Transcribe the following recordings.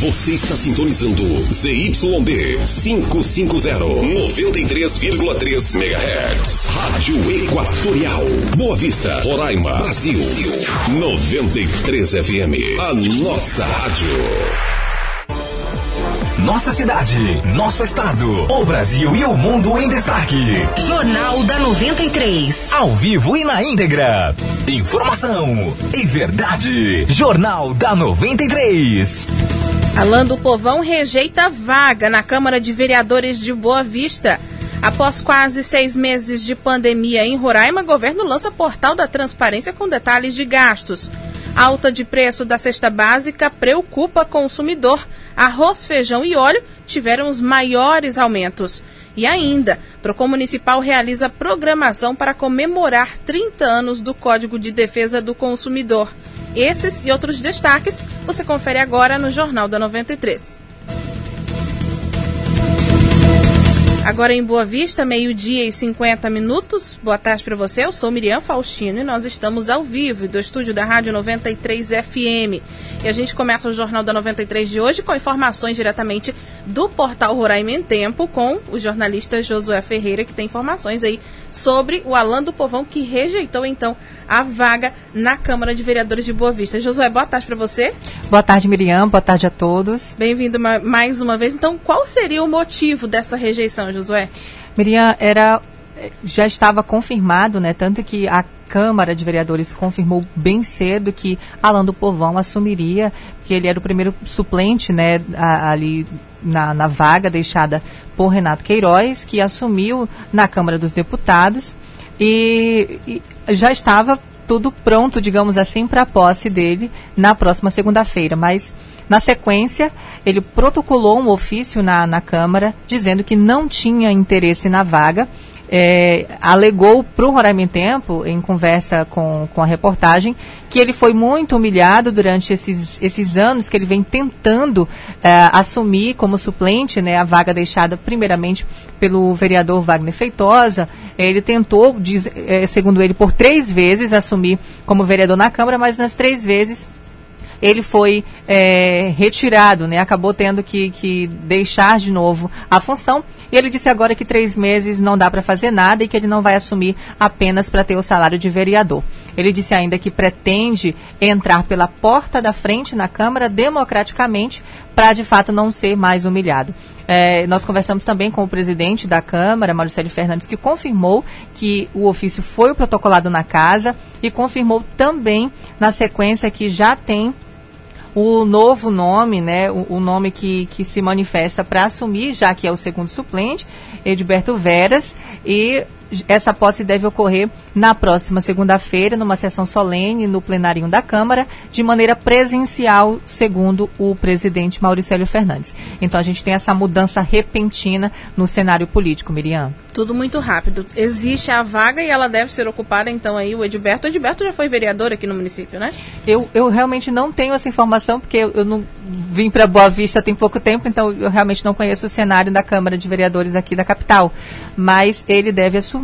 Você está sintonizando ZYD 550, 93,3 MHz. Rádio Equatorial. Boa Vista, Roraima, Brasil. 93 FM. A nossa rádio. Nossa cidade, nosso estado, o Brasil e o mundo em destaque. Jornal da 93. Ao vivo e na íntegra. Informação e verdade. Jornal da 93. Alain do Povão rejeita vaga na Câmara de Vereadores de Boa Vista. Após quase seis meses de pandemia em Roraima, governo lança portal da transparência com detalhes de gastos. Alta de preço da cesta básica preocupa consumidor. Arroz, feijão e óleo tiveram os maiores aumentos. E ainda, Procon Municipal realiza programação para comemorar 30 anos do Código de Defesa do Consumidor. Esses e outros destaques você confere agora no Jornal da 93. Agora em Boa Vista, meio-dia e 50 minutos. Boa tarde para você. Eu sou Miriam Faustino e nós estamos ao vivo do estúdio da Rádio 93 FM. E a gente começa o Jornal da 93 de hoje com informações diretamente do portal Roraima em Tempo com o jornalista Josué Ferreira, que tem informações aí sobre o Alan do Povão, que rejeitou então a vaga na Câmara de Vereadores de Boa Vista. Josué, boa tarde para você. Boa tarde, Miriam. Boa tarde a todos. Bem-vindo mais uma vez. Então, qual seria o motivo dessa rejeição, Josué? Miriam, era já estava confirmado, né? Tanto que a Câmara de Vereadores confirmou bem cedo que Alan do Povão assumiria, que ele era o primeiro suplente, né, ali na, na vaga deixada por Renato Queiroz, que assumiu na Câmara dos Deputados e, e já estava tudo pronto, digamos assim, para a posse dele na próxima segunda-feira. Mas, na sequência, ele protocolou um ofício na, na Câmara dizendo que não tinha interesse na vaga é, alegou para o Roraima em Tempo, em conversa com, com a reportagem, que ele foi muito humilhado durante esses, esses anos que ele vem tentando é, assumir como suplente né, a vaga deixada primeiramente pelo vereador Wagner Feitosa. Ele tentou, diz, é, segundo ele, por três vezes assumir como vereador na Câmara, mas nas três vezes ele foi é, retirado, né? acabou tendo que, que deixar de novo a função. E ele disse agora que três meses não dá para fazer nada e que ele não vai assumir apenas para ter o salário de vereador. Ele disse ainda que pretende entrar pela porta da frente na Câmara democraticamente para de fato não ser mais humilhado. É, nós conversamos também com o presidente da Câmara, Marcelo Fernandes, que confirmou que o ofício foi protocolado na casa e confirmou também na sequência que já tem o novo nome, né, o, o nome que, que se manifesta para assumir, já que é o segundo suplente, Edilberto Veras, e essa posse deve ocorrer na próxima segunda-feira, numa sessão solene no plenário da Câmara, de maneira presencial, segundo o presidente Mauricélio Fernandes. Então a gente tem essa mudança repentina no cenário político, Miriam. Tudo muito rápido. Existe a vaga e ela deve ser ocupada, então, aí, o Edilberto. O Edilberto já foi vereador aqui no município, né? Eu, eu realmente não tenho essa informação, porque eu, eu não vim para Boa Vista tem pouco tempo, então eu realmente não conheço o cenário da Câmara de Vereadores aqui da capital. Mas ele deve assumir.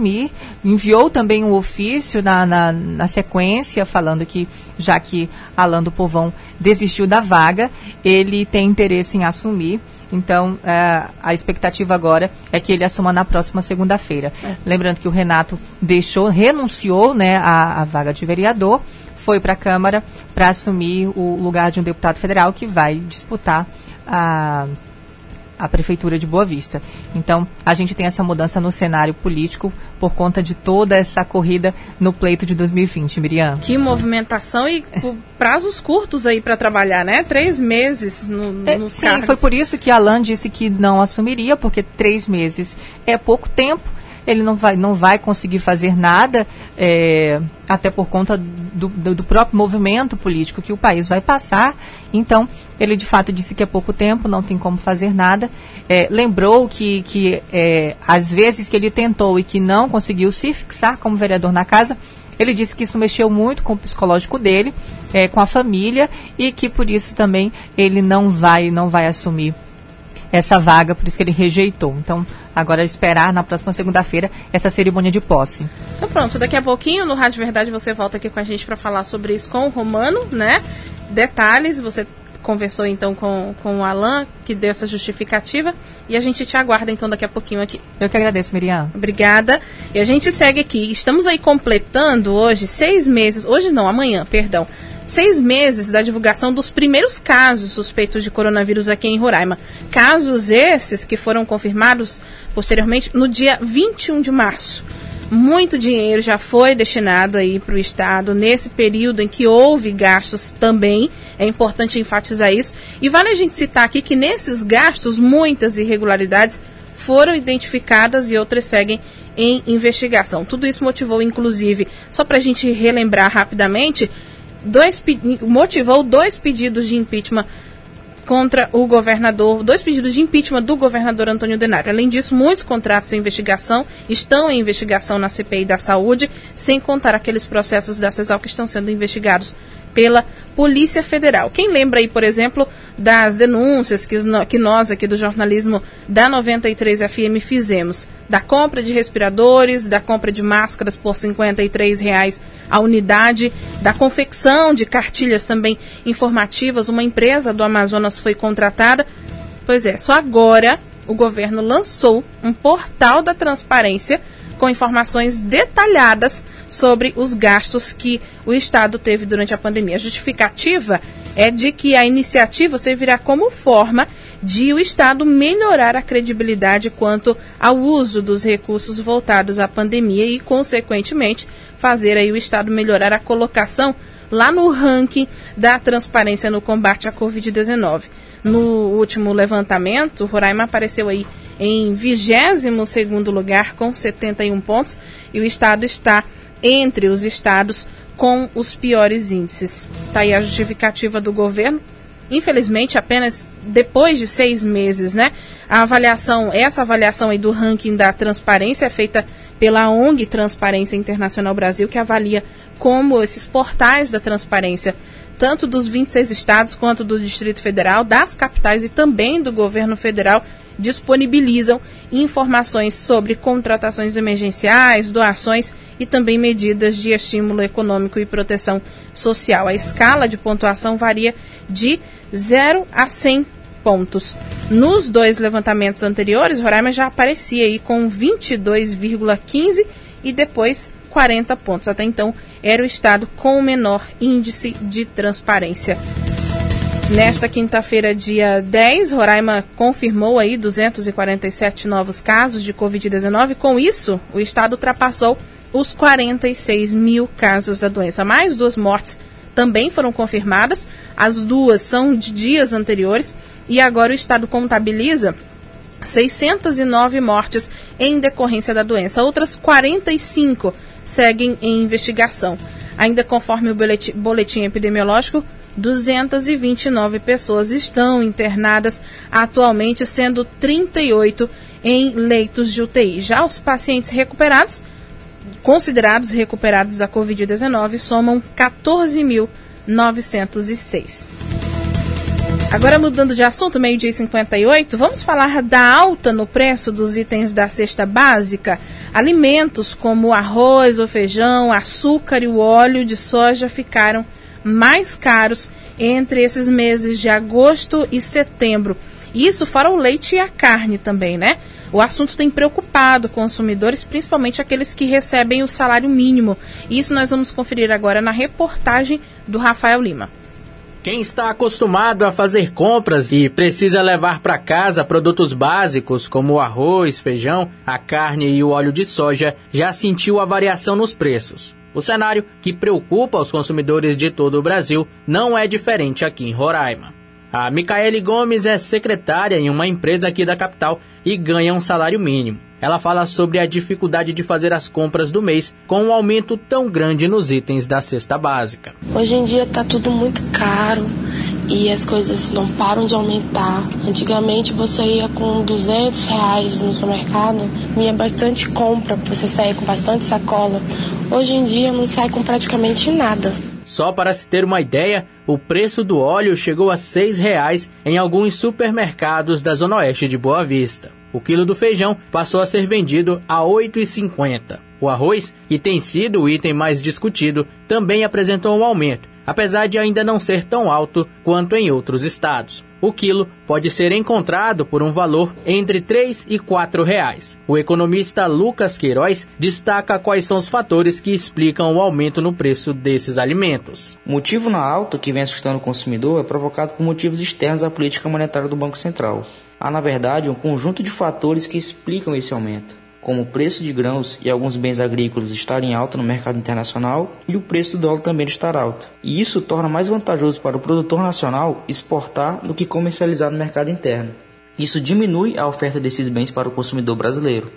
Enviou também um ofício na, na, na sequência, falando que, já que Alan do Povão desistiu da vaga, ele tem interesse em assumir. Então, é, a expectativa agora é que ele assuma na próxima segunda-feira. É. Lembrando que o Renato deixou, renunciou né, à, à vaga de vereador, foi para a Câmara para assumir o lugar de um deputado federal que vai disputar a a Prefeitura de Boa Vista. Então, a gente tem essa mudança no cenário político por conta de toda essa corrida no pleito de 2020, Miriam. Que movimentação e prazos curtos aí para trabalhar, né? Três meses no, é, Sim, cargos. foi por isso que Alan disse que não assumiria, porque três meses é pouco tempo ele não vai, não vai conseguir fazer nada, é, até por conta do, do, do, próprio movimento político que o país vai passar. Então, ele de fato disse que é pouco tempo, não tem como fazer nada. É, lembrou que, que é, às vezes que ele tentou e que não conseguiu se fixar como vereador na casa, ele disse que isso mexeu muito com o psicológico dele, é, com a família, e que por isso também ele não vai, não vai assumir essa vaga, por isso que ele rejeitou. Então, agora esperar na próxima segunda-feira essa cerimônia de posse. Então pronto, daqui a pouquinho no Rádio Verdade você volta aqui com a gente para falar sobre isso com o Romano, né? Detalhes, você conversou então com, com o Alan, que deu essa justificativa, e a gente te aguarda então daqui a pouquinho aqui. Eu que agradeço, Miriam. Obrigada. E a gente segue aqui. Estamos aí completando hoje seis meses, hoje não, amanhã, perdão, seis meses da divulgação dos primeiros casos suspeitos de coronavírus aqui em Roraima. Casos esses que foram confirmados posteriormente no dia 21 de março. Muito dinheiro já foi destinado aí para o Estado nesse período em que houve gastos também. É importante enfatizar isso. E vale a gente citar aqui que nesses gastos muitas irregularidades foram identificadas e outras seguem em investigação. Tudo isso motivou, inclusive, só para a gente relembrar rapidamente, dois, motivou dois pedidos de impeachment contra o governador, dois pedidos de impeachment do governador Antônio Denário. Além disso, muitos contratos em investigação estão em investigação na CPI da Saúde, sem contar aqueles processos da CESAL que estão sendo investigados pela Polícia Federal. Quem lembra aí, por exemplo, das denúncias que, que nós aqui do jornalismo da 93 FM fizemos, da compra de respiradores, da compra de máscaras por R$ 53,00 a unidade, da confecção de cartilhas também informativas, uma empresa do Amazonas foi contratada. Pois é, só agora o governo lançou um portal da transparência com informações detalhadas sobre os gastos que o Estado teve durante a pandemia. A justificativa é de que a iniciativa servirá como forma de o Estado melhorar a credibilidade quanto ao uso dos recursos voltados à pandemia e, consequentemente, fazer aí o Estado melhorar a colocação lá no ranking da transparência no combate à Covid-19. No último levantamento, Roraima apareceu aí em 22º lugar com 71 pontos e o estado está entre os estados com os piores índices. Está aí a justificativa do governo. Infelizmente, apenas depois de seis meses, né? A avaliação, essa avaliação aí do ranking da transparência é feita pela ONG Transparência Internacional Brasil, que avalia como esses portais da transparência, tanto dos 26 estados quanto do Distrito Federal, das capitais e também do governo federal, disponibilizam informações sobre contratações emergenciais, doações e também medidas de estímulo econômico e proteção social. A escala de pontuação varia de 0 a 100 pontos. Nos dois levantamentos anteriores, Roraima já aparecia aí com 22,15 e depois 40 pontos. Até então, era o estado com o menor índice de transparência. Nesta quinta-feira, dia 10, Roraima confirmou aí 247 novos casos de Covid-19. Com isso, o estado ultrapassou os 46 mil casos da doença. Mais duas mortes também foram confirmadas. As duas são de dias anteriores. E agora o estado contabiliza 609 mortes em decorrência da doença. Outras 45 seguem em investigação. Ainda conforme o boletim, epidemiológico, 229 pessoas estão internadas atualmente, sendo 38 em leitos de UTI. Já os pacientes recuperados, considerados recuperados da Covid-19, somam 14.906. Agora mudando de assunto, meio-dia e 58, vamos falar da alta no preço dos itens da cesta básica. Alimentos como arroz, o feijão, açúcar e o óleo de soja ficaram mais caros entre esses meses de agosto e setembro. Isso fora o leite e a carne também, né? O assunto tem preocupado consumidores, principalmente aqueles que recebem o salário mínimo. Isso nós vamos conferir agora na reportagem do Rafael Lima. Quem está acostumado a fazer compras e precisa levar para casa produtos básicos como o arroz, feijão, a carne e o óleo de soja já sentiu a variação nos preços. O cenário, que preocupa os consumidores de todo o Brasil, não é diferente aqui em Roraima. A Micaele Gomes é secretária em uma empresa aqui da capital e ganha um salário mínimo. Ela fala sobre a dificuldade de fazer as compras do mês com um aumento tão grande nos itens da cesta básica. Hoje em dia está tudo muito caro e as coisas não param de aumentar. Antigamente você ia com 200 reais no supermercado, vinha bastante compra, você saía com bastante sacola. Hoje em dia não sai com praticamente nada. Só para se ter uma ideia, o preço do óleo chegou a R$ 6,00 em alguns supermercados da Zona Oeste de Boa Vista. O quilo do feijão passou a ser vendido a R$ 8,50. O arroz, que tem sido o item mais discutido, também apresentou um aumento apesar de ainda não ser tão alto quanto em outros estados. O quilo pode ser encontrado por um valor entre 3 e 4 reais. O economista Lucas Queiroz destaca quais são os fatores que explicam o aumento no preço desses alimentos. O motivo na alta que vem assustando o consumidor é provocado por motivos externos à política monetária do Banco Central. Há, na verdade, um conjunto de fatores que explicam esse aumento como o preço de grãos e alguns bens agrícolas estarem alta no mercado internacional e o preço do dólar também estar alto. E isso torna mais vantajoso para o produtor nacional exportar do que comercializar no mercado interno. Isso diminui a oferta desses bens para o consumidor brasileiro.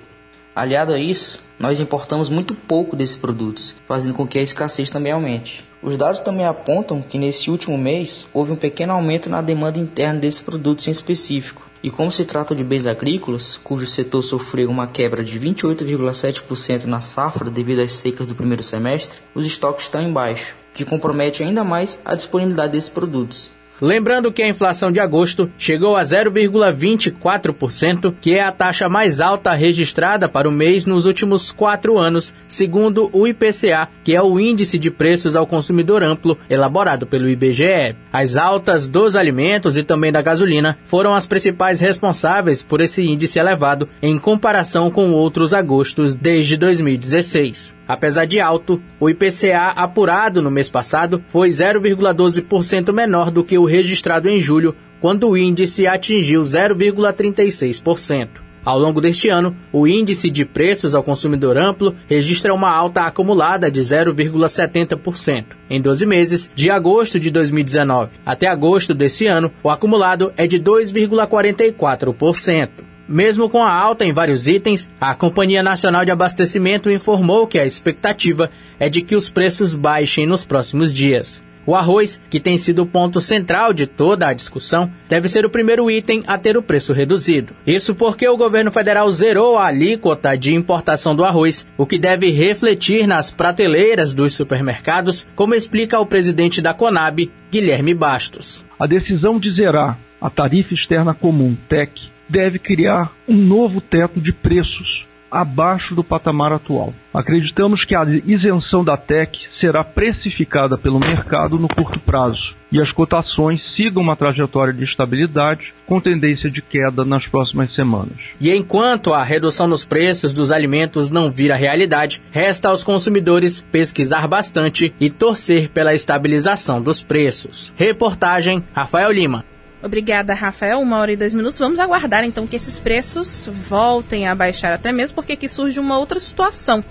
Aliado a isso, nós importamos muito pouco desses produtos, fazendo com que a escassez também aumente. Os dados também apontam que nesse último mês houve um pequeno aumento na demanda interna desses produtos em específico, e como se trata de bens agrícolas, cujo setor sofreu uma quebra de 28,7% na safra devido às secas do primeiro semestre, os estoques estão em baixo, o que compromete ainda mais a disponibilidade desses produtos. Lembrando que a inflação de agosto chegou a 0,24%, que é a taxa mais alta registrada para o mês nos últimos quatro anos, segundo o IPCA, que é o Índice de Preços ao Consumidor Amplo, elaborado pelo IBGE. As altas dos alimentos e também da gasolina foram as principais responsáveis por esse índice elevado em comparação com outros agostos desde 2016. Apesar de alto, o IPCA apurado no mês passado foi 0,12% menor do que o registrado em julho, quando o índice atingiu 0,36%. Ao longo deste ano, o índice de preços ao consumidor amplo registra uma alta acumulada de 0,70%. Em 12 meses, de agosto de 2019 até agosto deste ano, o acumulado é de 2,44%. Mesmo com a alta em vários itens, a Companhia Nacional de Abastecimento informou que a expectativa é de que os preços baixem nos próximos dias. O arroz, que tem sido o ponto central de toda a discussão, deve ser o primeiro item a ter o preço reduzido. Isso porque o governo federal zerou a alíquota de importação do arroz, o que deve refletir nas prateleiras dos supermercados, como explica o presidente da Conab, Guilherme Bastos. A decisão de zerar a tarifa externa comum, TEC, deve criar um novo teto de preços abaixo do patamar atual. Acreditamos que a isenção da TEC será precificada pelo mercado no curto prazo e as cotações sigam uma trajetória de estabilidade com tendência de queda nas próximas semanas. E enquanto a redução nos preços dos alimentos não vira realidade, resta aos consumidores pesquisar bastante e torcer pela estabilização dos preços. Reportagem Rafael Lima. Obrigada, Rafael. Uma hora e dois minutos. Vamos aguardar então que esses preços voltem a baixar, até mesmo porque aqui surge uma outra situação.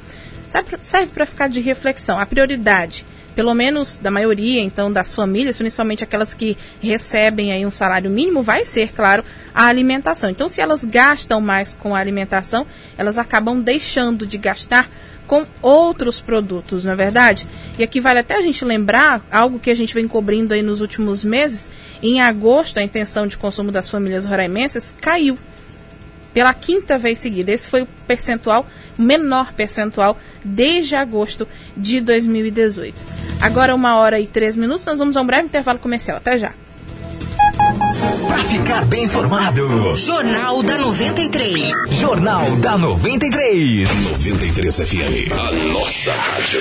Serve para ficar de reflexão. A prioridade, pelo menos da maioria, então, das famílias, principalmente aquelas que recebem aí um salário mínimo, vai ser, claro, a alimentação. Então, se elas gastam mais com a alimentação, elas acabam deixando de gastar com outros produtos, não é verdade? E aqui vale até a gente lembrar algo que a gente vem cobrindo aí nos últimos meses. Em agosto, a intenção de consumo das famílias roraimenses caiu pela quinta vez seguida. Esse foi o percentual, menor percentual desde agosto de 2018. Agora, uma hora e três minutos, nós vamos a um breve intervalo comercial. Até já. Para ficar bem informado. Jornal da 93. Jornal da 93. 93 FM, a nossa rádio.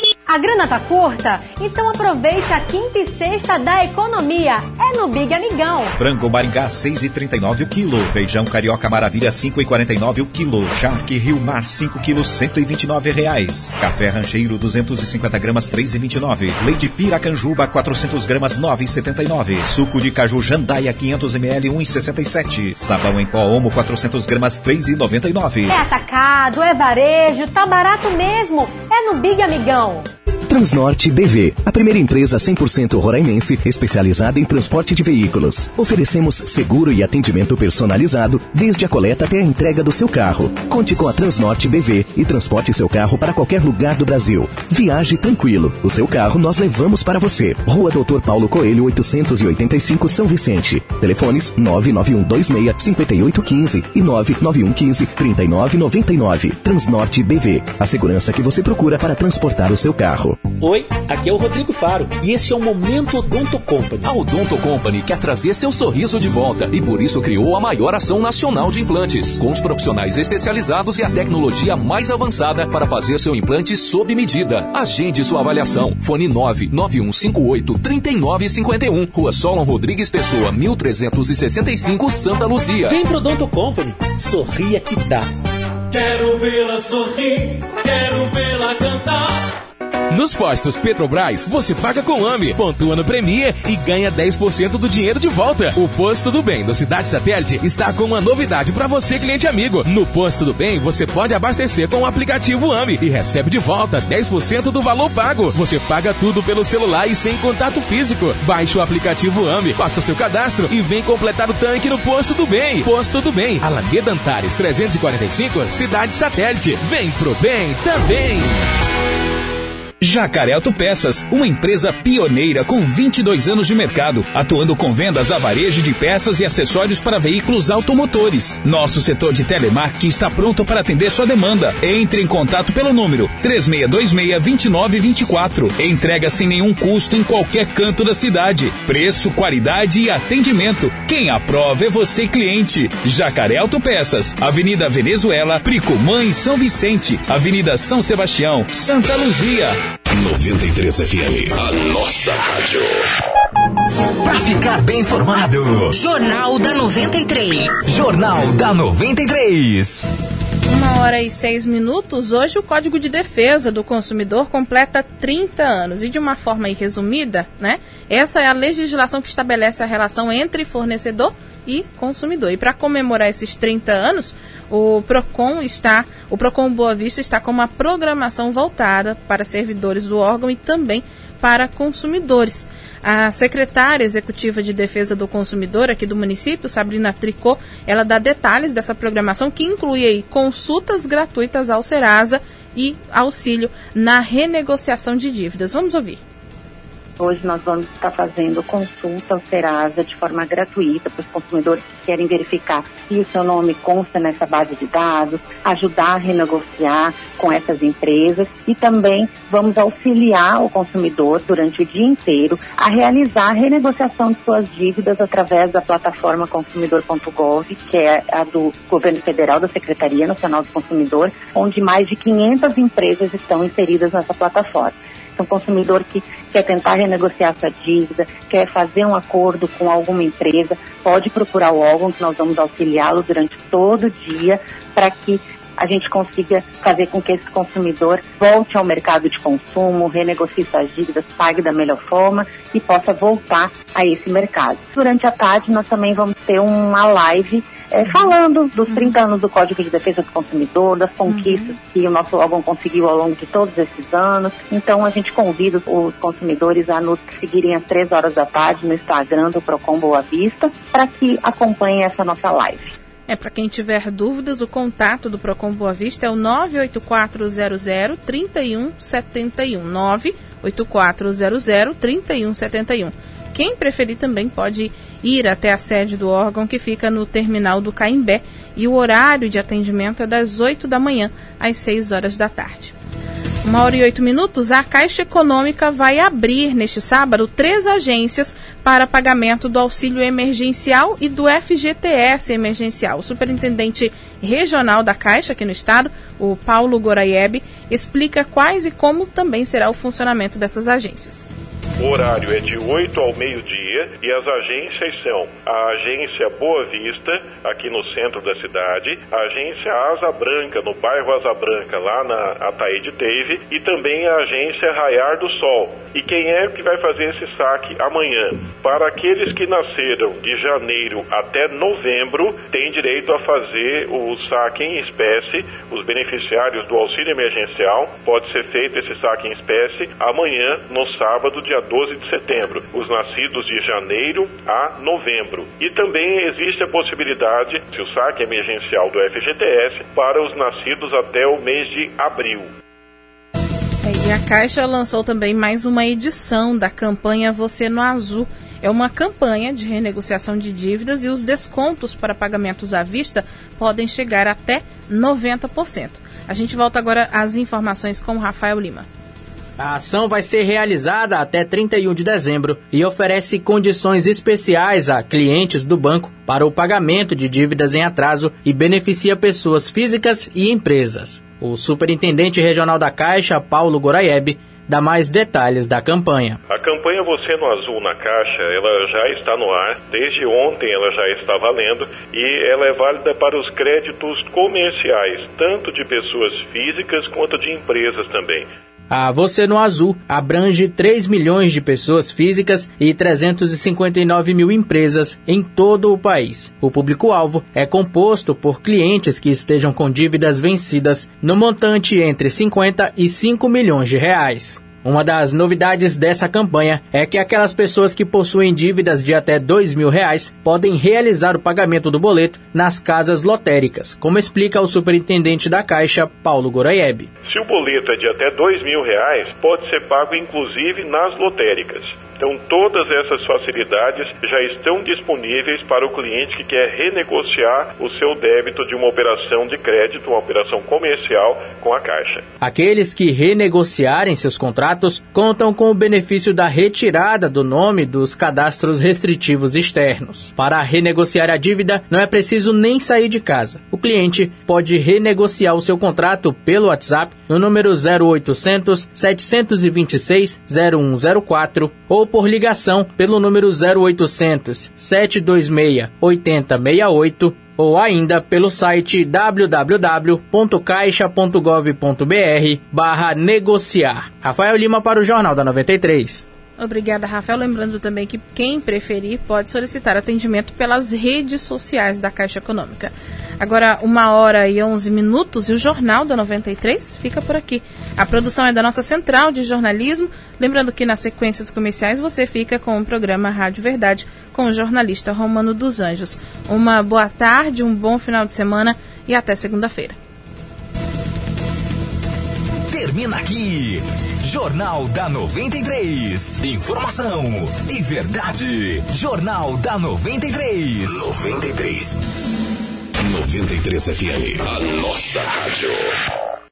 A grana tá curta? Então aproveite a quinta e sexta da economia. É no Big Amigão. Frango Maringá 6,39 o quilo. Feijão Carioca Maravilha 5,49 o quilo. Charque Rio Mar 5 quilos 129 reais. Café Rancheiro 250 gramas 3,29. Leite Piracanjuba 400 gramas 9,79. Suco de caju Jandaia 500 ml 1,67. Sabão em pó Omo 400 gramas 3,99. É atacado, é varejo, tá barato mesmo. É no Big Amigão. Transnorte BV, a primeira empresa 100% roraimense especializada em transporte de veículos. Oferecemos seguro e atendimento personalizado desde a coleta até a entrega do seu carro. Conte com a Transnorte BV e transporte seu carro para qualquer lugar do Brasil. Viaje tranquilo. O seu carro nós levamos para você. Rua Doutor Paulo Coelho, 885 São Vicente. Telefones 99126 5815 e 99115 3999. Transnorte BV, a segurança que você procura para transportar o seu carro. Oi, aqui é o Rodrigo Faro e esse é o Momento Odonto Company. A Odonto Company quer trazer seu sorriso de volta e por isso criou a maior ação nacional de implantes, com os profissionais especializados e a tecnologia mais avançada para fazer seu implante sob medida. Agende sua avaliação. Fone 99158 3951. Rua Solon Rodrigues Pessoa, 1365, Santa Luzia. Vem pro Odonto Company. Sorria que dá. Quero vê-la sorrir, quero vê-la cantar. Nos postos Petrobras, você paga com AME, pontua no Premier e ganha 10% do dinheiro de volta. O Posto do Bem do Cidade Satélite está com uma novidade para você, cliente amigo. No Posto do Bem, você pode abastecer com o aplicativo AME e recebe de volta 10% do valor pago. Você paga tudo pelo celular e sem contato físico. Baixe o aplicativo AME, faça o seu cadastro e vem completar o tanque no Posto do Bem. Posto do Bem, Alameda Antares 345, Cidade Satélite. Vem pro bem também. Jacaré Autopeças, uma empresa pioneira com 22 anos de mercado, atuando com vendas a varejo de peças e acessórios para veículos automotores. Nosso setor de telemarketing está pronto para atender sua demanda. Entre em contato pelo número 3626-2924. Entrega sem nenhum custo em qualquer canto da cidade. Preço, qualidade e atendimento. Quem aprova é você, cliente. Jacaré Autopeças, Avenida Venezuela, Pricumã e São Vicente, Avenida São Sebastião, Santa Luzia. 93 FM, a nossa rádio. Pra ficar bem informado. Jornal da 93. Jornal da 93. Uma hora e seis minutos. Hoje o Código de Defesa do Consumidor completa 30 anos. E de uma forma resumida, né? Essa é a legislação que estabelece a relação entre fornecedor e consumidor. E para comemorar esses 30 anos, o Procon está, o Procon Boa Vista está com uma programação voltada para servidores do órgão e também para consumidores. A secretária executiva de defesa do consumidor aqui do município, Sabrina Tricô, ela dá detalhes dessa programação que inclui aí consultas gratuitas ao Serasa e auxílio na renegociação de dívidas. Vamos ouvir. Hoje nós vamos estar fazendo consulta ao Serasa de forma gratuita para os consumidores que querem verificar se o seu nome consta nessa base de dados, ajudar a renegociar com essas empresas e também vamos auxiliar o consumidor durante o dia inteiro a realizar a renegociação de suas dívidas através da plataforma consumidor.gov, que é a do governo federal, da Secretaria Nacional do Consumidor, onde mais de 500 empresas estão inseridas nessa plataforma um consumidor que quer tentar renegociar sua dívida, quer fazer um acordo com alguma empresa, pode procurar o órgão que nós vamos auxiliá-lo durante todo o dia para que a gente consiga fazer com que esse consumidor volte ao mercado de consumo, renegocie suas dívidas, pague da melhor forma e possa voltar a esse mercado. Durante a tarde, nós também vamos ter uma live é, falando dos 30 uhum. anos do Código de Defesa do Consumidor, das conquistas uhum. que o nosso órgão conseguiu ao longo de todos esses anos. Então, a gente convida os consumidores a nos seguirem às 3 horas da tarde no Instagram do Procon Boa Vista para que acompanhem essa nossa live. É, para quem tiver dúvidas, o contato do Procon Boa Vista é o 98400 3171. 98400 3171. Quem preferir também pode ir até a sede do órgão que fica no terminal do Caimbé e o horário de atendimento é das 8 da manhã às 6 horas da tarde. Uma hora e oito minutos, a Caixa Econômica vai abrir neste sábado três agências para pagamento do auxílio emergencial e do FGTS emergencial. O superintendente regional da Caixa aqui no estado, o Paulo Goraieb, explica quais e como também será o funcionamento dessas agências. O horário é de 8 ao meio-dia e as agências são a agência Boa Vista, aqui no centro da cidade, a agência Asa Branca, no bairro Asa Branca, lá na Ataíde Teve, e também a agência Raiar do Sol. E quem é que vai fazer esse saque amanhã? Para aqueles que nasceram de janeiro até novembro, tem direito a fazer o saque em espécie, os beneficiários do auxílio emergencial, pode ser feito esse saque em espécie amanhã, no sábado, dia 12 de setembro, os nascidos de janeiro a novembro. E também existe a possibilidade, se o saque emergencial do FGTS, para os nascidos até o mês de abril. É, e a Caixa lançou também mais uma edição da campanha Você no Azul. É uma campanha de renegociação de dívidas e os descontos para pagamentos à vista podem chegar até 90%. A gente volta agora às informações com Rafael Lima. A ação vai ser realizada até 31 de dezembro e oferece condições especiais a clientes do banco para o pagamento de dívidas em atraso e beneficia pessoas físicas e empresas. O superintendente regional da Caixa, Paulo Goraieb, dá mais detalhes da campanha. A campanha Você no Azul na Caixa, ela já está no ar. Desde ontem ela já está valendo e ela é válida para os créditos comerciais, tanto de pessoas físicas quanto de empresas também. A Você no Azul abrange 3 milhões de pessoas físicas e 359 mil empresas em todo o país. O público-alvo é composto por clientes que estejam com dívidas vencidas no montante entre 50 e 5 milhões de reais. Uma das novidades dessa campanha é que aquelas pessoas que possuem dívidas de até dois mil reais podem realizar o pagamento do boleto nas casas lotéricas, como explica o superintendente da Caixa, Paulo Goraieb. Se o boleto é de até dois mil reais, pode ser pago inclusive nas lotéricas. Então, todas essas facilidades já estão disponíveis para o cliente que quer renegociar o seu débito de uma operação de crédito, uma operação comercial com a Caixa. Aqueles que renegociarem seus contratos contam com o benefício da retirada do nome dos cadastros restritivos externos. Para renegociar a dívida, não é preciso nem sair de casa. O cliente pode renegociar o seu contrato pelo WhatsApp no número 0800 726 0104 ou por ligação pelo número 0800 726 8068 ou ainda pelo site www.caixa.gov.br barra negociar. Rafael Lima para o Jornal da 93. Obrigada, Rafael. Lembrando também que quem preferir pode solicitar atendimento pelas redes sociais da Caixa Econômica. Agora, uma hora e onze minutos e o Jornal da 93 fica por aqui. A produção é da nossa central de jornalismo. Lembrando que na sequência dos comerciais você fica com o programa Rádio Verdade com o jornalista Romano dos Anjos. Uma boa tarde, um bom final de semana e até segunda-feira. Termina aqui. Jornal da 93. Informação e verdade. Jornal da 93. 93. 93 FM. A nossa rádio.